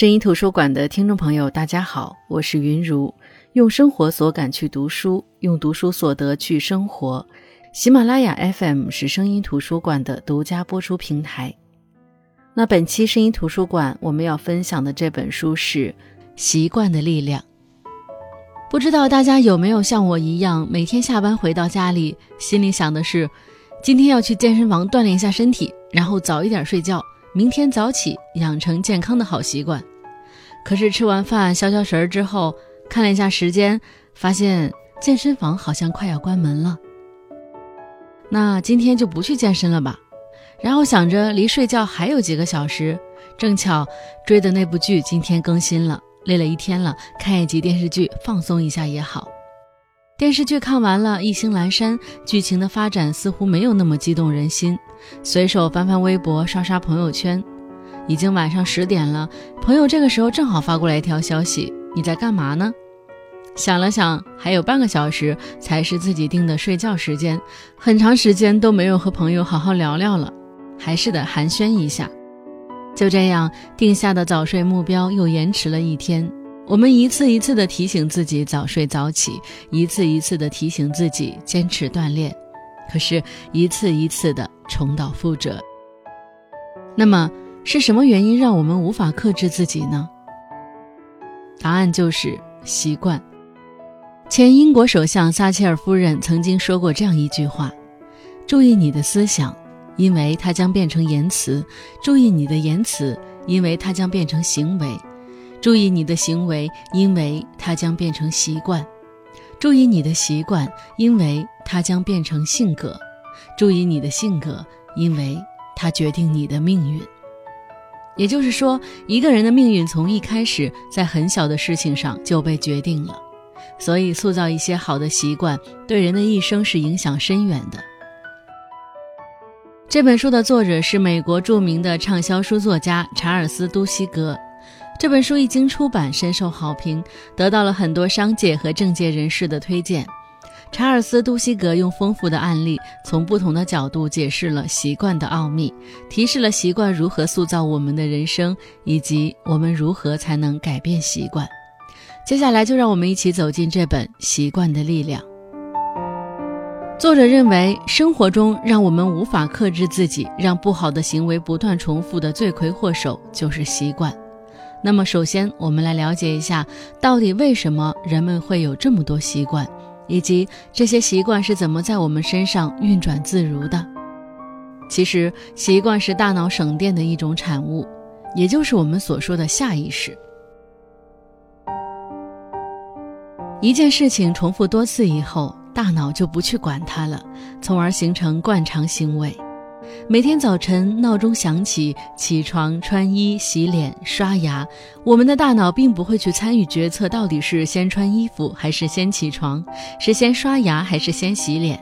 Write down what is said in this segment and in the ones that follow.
声音图书馆的听众朋友，大家好，我是云如。用生活所感去读书，用读书所得去生活。喜马拉雅 FM 是声音图书馆的独家播出平台。那本期声音图书馆我们要分享的这本书是《习惯的力量》。不知道大家有没有像我一样，每天下班回到家里，心里想的是，今天要去健身房锻炼一下身体，然后早一点睡觉。明天早起，养成健康的好习惯。可是吃完饭消消食儿之后，看了一下时间，发现健身房好像快要关门了。那今天就不去健身了吧。然后想着离睡觉还有几个小时，正巧追的那部剧今天更新了，累了一天了，看一集电视剧放松一下也好。电视剧看完了，《意兴阑珊》剧情的发展似乎没有那么激动人心。随手翻翻微博，刷刷朋友圈，已经晚上十点了。朋友这个时候正好发过来一条消息：“你在干嘛呢？”想了想，还有半个小时才是自己定的睡觉时间，很长时间都没有和朋友好好聊聊了，还是得寒暄一下。就这样，定下的早睡目标又延迟了一天。我们一次一次地提醒自己早睡早起，一次一次地提醒自己坚持锻炼，可是，一次一次地重蹈覆辙。那么，是什么原因让我们无法克制自己呢？答案就是习惯。前英国首相撒切尔夫人曾经说过这样一句话：“注意你的思想，因为它将变成言辞；注意你的言辞，因为它将变成行为。”注意你的行为，因为它将变成习惯；注意你的习惯，因为它将变成性格；注意你的性格，因为它决定你的命运。也就是说，一个人的命运从一开始在很小的事情上就被决定了。所以，塑造一些好的习惯，对人的一生是影响深远的。这本书的作者是美国著名的畅销书作家查尔斯·都西格。这本书一经出版，深受好评，得到了很多商界和政界人士的推荐。查尔斯·杜西格用丰富的案例，从不同的角度解释了习惯的奥秘，提示了习惯如何塑造我们的人生，以及我们如何才能改变习惯。接下来，就让我们一起走进这本《习惯的力量》。作者认为，生活中让我们无法克制自己，让不好的行为不断重复的罪魁祸首就是习惯。那么，首先我们来了解一下，到底为什么人们会有这么多习惯，以及这些习惯是怎么在我们身上运转自如的。其实，习惯是大脑省电的一种产物，也就是我们所说的下意识。一件事情重复多次以后，大脑就不去管它了，从而形成惯常行为。每天早晨闹钟响起，起床、穿衣、洗脸、刷牙，我们的大脑并不会去参与决策，到底是先穿衣服还是先起床，是先刷牙还是先洗脸。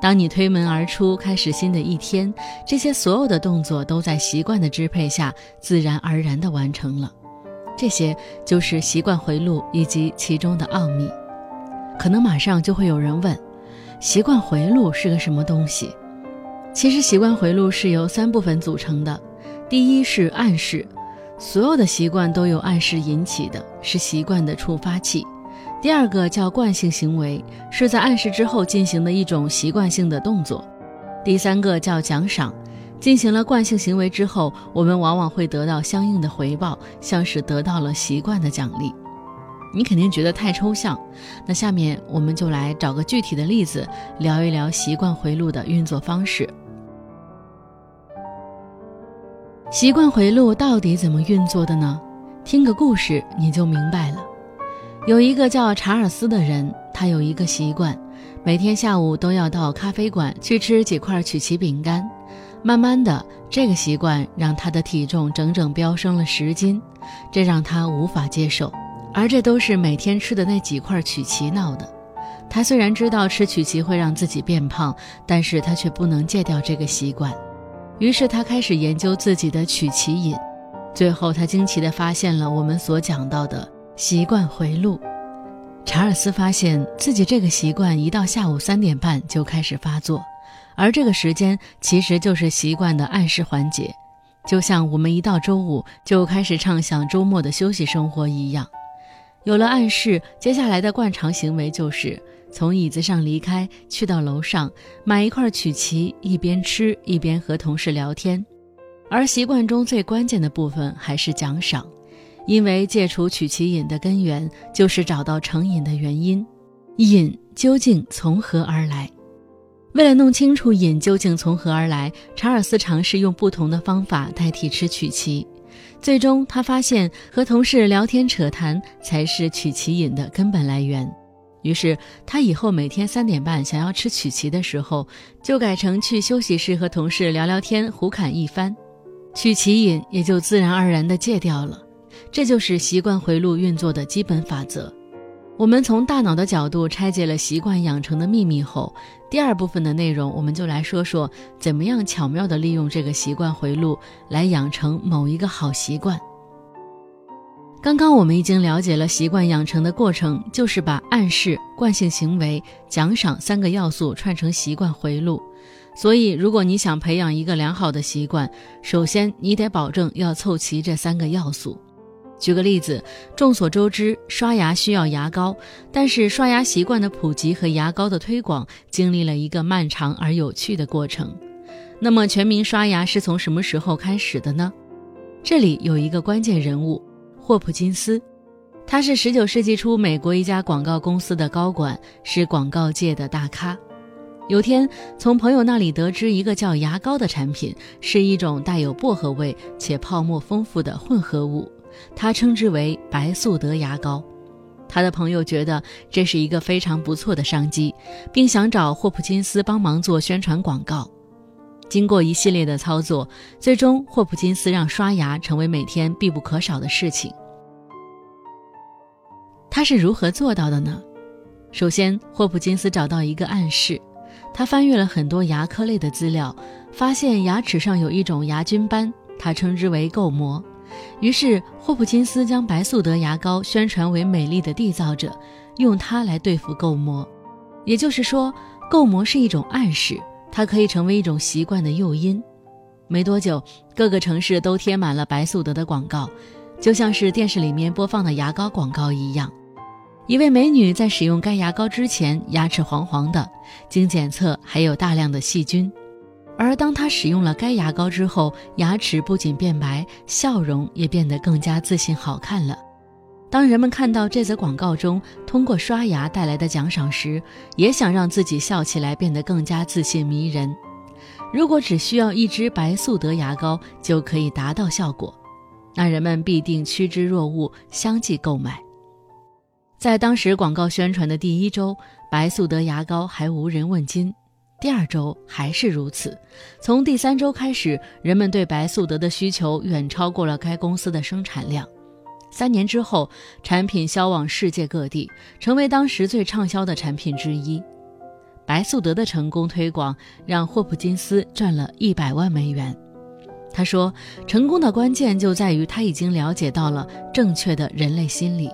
当你推门而出，开始新的一天，这些所有的动作都在习惯的支配下，自然而然地完成了。这些就是习惯回路以及其中的奥秘。可能马上就会有人问：习惯回路是个什么东西？其实，习惯回路是由三部分组成的。第一是暗示，所有的习惯都由暗示引起的，是习惯的触发器。第二个叫惯性行为，是在暗示之后进行的一种习惯性的动作。第三个叫奖赏，进行了惯性行为之后，我们往往会得到相应的回报，像是得到了习惯的奖励。你肯定觉得太抽象，那下面我们就来找个具体的例子，聊一聊习惯回路的运作方式。习惯回路到底怎么运作的呢？听个故事你就明白了。有一个叫查尔斯的人，他有一个习惯，每天下午都要到咖啡馆去吃几块曲奇饼干。慢慢的，这个习惯让他的体重整整飙升了十斤，这让他无法接受。而这都是每天吃的那几块曲奇闹的。他虽然知道吃曲奇会让自己变胖，但是他却不能戒掉这个习惯。于是他开始研究自己的曲奇瘾，最后他惊奇地发现了我们所讲到的习惯回路。查尔斯发现自己这个习惯一到下午三点半就开始发作，而这个时间其实就是习惯的暗示环节。就像我们一到周五就开始畅想周末的休息生活一样。有了暗示，接下来的惯常行为就是从椅子上离开，去到楼上买一块曲奇，一边吃一边和同事聊天。而习惯中最关键的部分还是奖赏，因为戒除曲奇瘾的根源就是找到成瘾的原因，瘾究竟从何而来？为了弄清楚瘾究竟从何而来，查尔斯尝试用不同的方法代替吃曲奇，最终他发现和同事聊天扯谈才是曲奇瘾的根本来源。于是他以后每天三点半想要吃曲奇的时候，就改成去休息室和同事聊聊天，胡侃一番。曲奇瘾也就自然而然地戒掉了，这就是习惯回路运作的基本法则。我们从大脑的角度拆解了习惯养成的秘密后，第二部分的内容我们就来说说怎么样巧妙地利用这个习惯回路来养成某一个好习惯。刚刚我们已经了解了习惯养成的过程，就是把暗示、惯性行为、奖赏三个要素串成习惯回路。所以，如果你想培养一个良好的习惯，首先你得保证要凑齐这三个要素。举个例子，众所周知，刷牙需要牙膏，但是刷牙习惯的普及和牙膏的推广经历了一个漫长而有趣的过程。那么，全民刷牙是从什么时候开始的呢？这里有一个关键人物——霍普金斯，他是19世纪初美国一家广告公司的高管，是广告界的大咖。有天，从朋友那里得知一个叫牙膏的产品，是一种带有薄荷味且泡沫丰富的混合物，他称之为白素德牙膏。他的朋友觉得这是一个非常不错的商机，并想找霍普金斯帮忙做宣传广告。经过一系列的操作，最终霍普金斯让刷牙成为每天必不可少的事情。他是如何做到的呢？首先，霍普金斯找到一个暗示。他翻阅了很多牙科类的资料，发现牙齿上有一种牙菌斑，他称之为垢膜。于是霍普金斯将白素德牙膏宣传为美丽的缔造者，用它来对付垢膜。也就是说，垢膜是一种暗示，它可以成为一种习惯的诱因。没多久，各个城市都贴满了白素德的广告，就像是电视里面播放的牙膏广告一样。一位美女在使用该牙膏之前，牙齿黄黄的，经检测还有大量的细菌。而当她使用了该牙膏之后，牙齿不仅变白，笑容也变得更加自信好看了。当人们看到这则广告中通过刷牙带来的奖赏时，也想让自己笑起来变得更加自信迷人。如果只需要一支白素德牙膏就可以达到效果，那人们必定趋之若鹜，相继购买。在当时广告宣传的第一周，白素德牙膏还无人问津；第二周还是如此。从第三周开始，人们对白素德的需求远超过了该公司的生产量。三年之后，产品销往世界各地，成为当时最畅销的产品之一。白素德的成功推广让霍普金斯赚了一百万美元。他说：“成功的关键就在于他已经了解到了正确的人类心理。”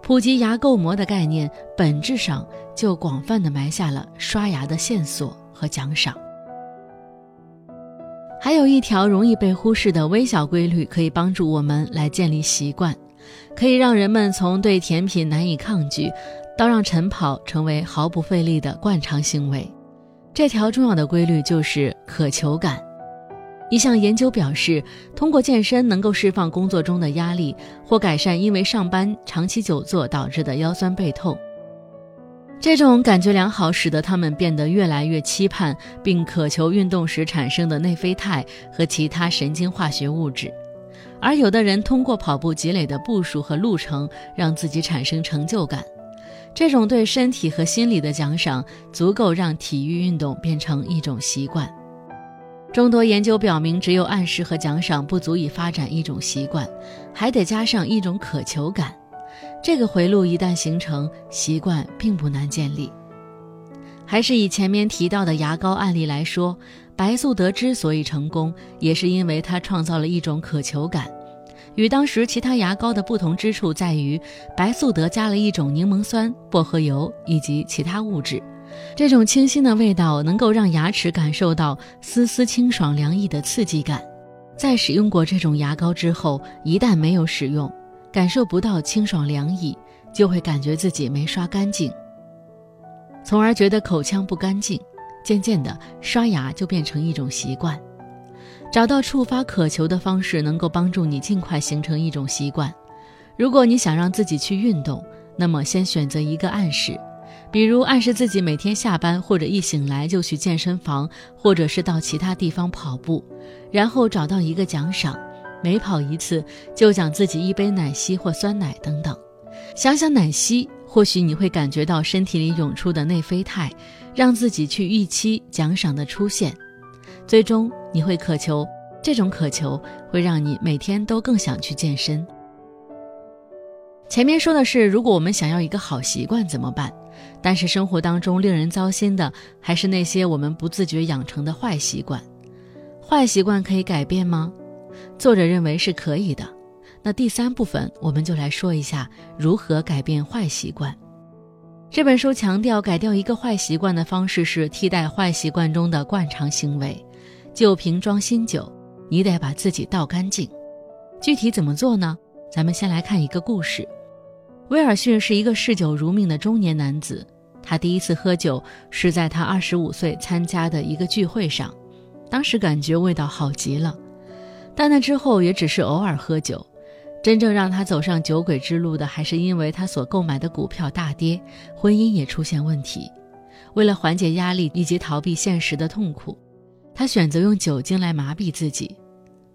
普及牙垢膜的概念，本质上就广泛的埋下了刷牙的线索和奖赏。还有一条容易被忽视的微小规律，可以帮助我们来建立习惯，可以让人们从对甜品难以抗拒，到让晨跑成为毫不费力的惯常行为。这条重要的规律就是渴求感。一项研究表示，通过健身能够释放工作中的压力，或改善因为上班长期久坐导致的腰酸背痛。这种感觉良好，使得他们变得越来越期盼并渴求运动时产生的内啡肽和其他神经化学物质。而有的人通过跑步积累的步数和路程，让自己产生成就感。这种对身体和心理的奖赏，足够让体育运动变成一种习惯。众多研究表明，只有暗示和奖赏不足以发展一种习惯，还得加上一种渴求感。这个回路一旦形成，习惯并不难建立。还是以前面提到的牙膏案例来说，白素德之所以成功，也是因为它创造了一种渴求感。与当时其他牙膏的不同之处在于，白素德加了一种柠檬酸、薄荷油以及其他物质。这种清新的味道能够让牙齿感受到丝丝清爽凉意的刺激感，在使用过这种牙膏之后，一旦没有使用，感受不到清爽凉意，就会感觉自己没刷干净，从而觉得口腔不干净。渐渐的，刷牙就变成一种习惯。找到触发渴求的方式，能够帮助你尽快形成一种习惯。如果你想让自己去运动，那么先选择一个暗示，比如暗示自己每天下班或者一醒来就去健身房，或者是到其他地方跑步，然后找到一个奖赏，每跑一次就奖自己一杯奶昔或酸奶等等。想想奶昔，或许你会感觉到身体里涌出的内啡肽，让自己去预期奖赏的出现。最终你会渴求，这种渴求会让你每天都更想去健身。前面说的是，如果我们想要一个好习惯怎么办？但是生活当中令人糟心的还是那些我们不自觉养成的坏习惯。坏习惯可以改变吗？作者认为是可以的。那第三部分我们就来说一下如何改变坏习惯。这本书强调，改掉一个坏习惯的方式是替代坏习惯中的惯常行为。旧瓶装新酒，你得把自己倒干净。具体怎么做呢？咱们先来看一个故事。威尔逊是一个嗜酒如命的中年男子。他第一次喝酒是在他二十五岁参加的一个聚会上，当时感觉味道好极了。但那之后也只是偶尔喝酒。真正让他走上酒鬼之路的，还是因为他所购买的股票大跌，婚姻也出现问题。为了缓解压力以及逃避现实的痛苦。他选择用酒精来麻痹自己，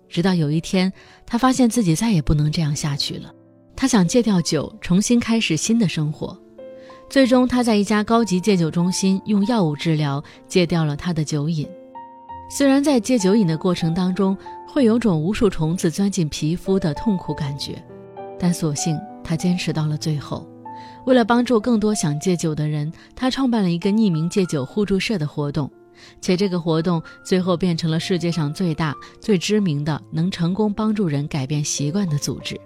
直到有一天，他发现自己再也不能这样下去了。他想戒掉酒，重新开始新的生活。最终，他在一家高级戒酒中心用药物治疗，戒掉了他的酒瘾。虽然在戒酒瘾的过程当中，会有种无数虫子钻进皮肤的痛苦感觉，但所幸他坚持到了最后。为了帮助更多想戒酒的人，他创办了一个匿名戒酒互助社的活动。且这个活动最后变成了世界上最大、最知名的能成功帮助人改变习惯的组织。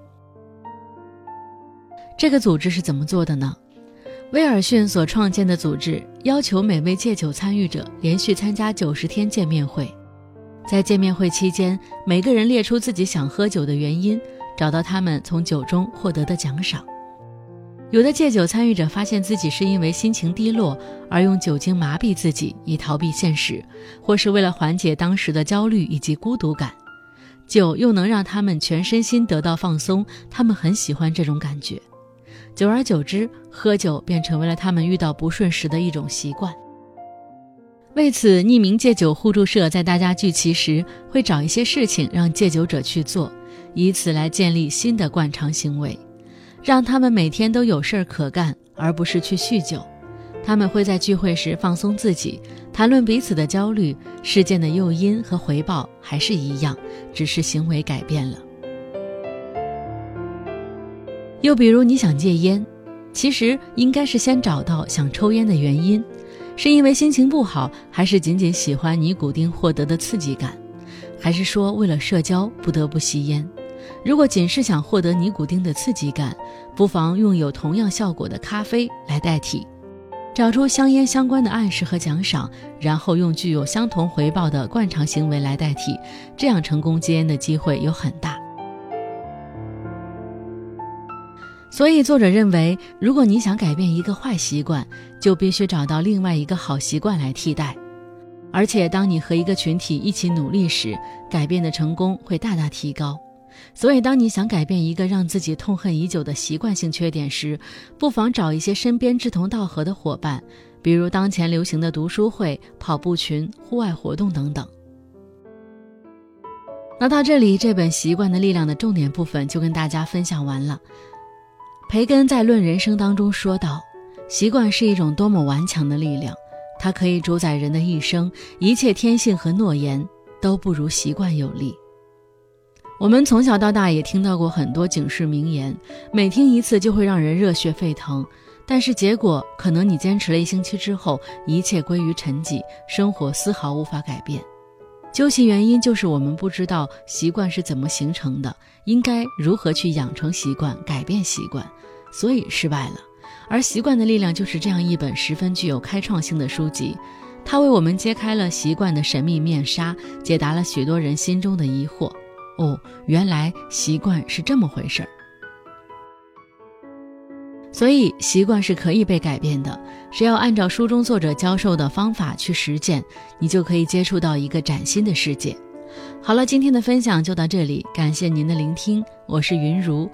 这个组织是怎么做的呢？威尔逊所创建的组织要求每位戒酒参与者连续参加九十天见面会，在见面会期间，每个人列出自己想喝酒的原因，找到他们从酒中获得的奖赏。有的戒酒参与者发现自己是因为心情低落而用酒精麻痹自己以逃避现实，或是为了缓解当时的焦虑以及孤独感，酒又能让他们全身心得到放松，他们很喜欢这种感觉。久而久之，喝酒便成为了他们遇到不顺时的一种习惯。为此，匿名戒酒互助社在大家聚齐时会找一些事情让戒酒者去做，以此来建立新的惯常行为。让他们每天都有事儿可干，而不是去酗酒。他们会在聚会时放松自己，谈论彼此的焦虑。事件的诱因和回报还是一样，只是行为改变了。又比如，你想戒烟，其实应该是先找到想抽烟的原因，是因为心情不好，还是仅仅喜欢尼古丁获得的刺激感，还是说为了社交不得不吸烟？如果仅是想获得尼古丁的刺激感，不妨用有同样效果的咖啡来代替，找出香烟相关的暗示和奖赏，然后用具有相同回报的惯常行为来代替，这样成功戒烟的机会有很大。所以，作者认为，如果你想改变一个坏习惯，就必须找到另外一个好习惯来替代。而且，当你和一个群体一起努力时，改变的成功会大大提高。所以，当你想改变一个让自己痛恨已久的习惯性缺点时，不妨找一些身边志同道合的伙伴，比如当前流行的读书会、跑步群、户外活动等等。那到这里，这本《习惯的力量》的重点部分就跟大家分享完了。培根在《论人生》当中说道：“习惯是一种多么顽强的力量，它可以主宰人的一生，一切天性和诺言都不如习惯有力。”我们从小到大也听到过很多警示名言，每听一次就会让人热血沸腾。但是结果可能你坚持了一星期之后，一切归于沉寂，生活丝毫无法改变。究其原因，就是我们不知道习惯是怎么形成的，应该如何去养成习惯、改变习惯，所以失败了。而《习惯的力量》就是这样一本十分具有开创性的书籍，它为我们揭开了习惯的神秘面纱，解答了许多人心中的疑惑。哦，原来习惯是这么回事儿。所以，习惯是可以被改变的，只要按照书中作者教授的方法去实践，你就可以接触到一个崭新的世界。好了，今天的分享就到这里，感谢您的聆听，我是云如。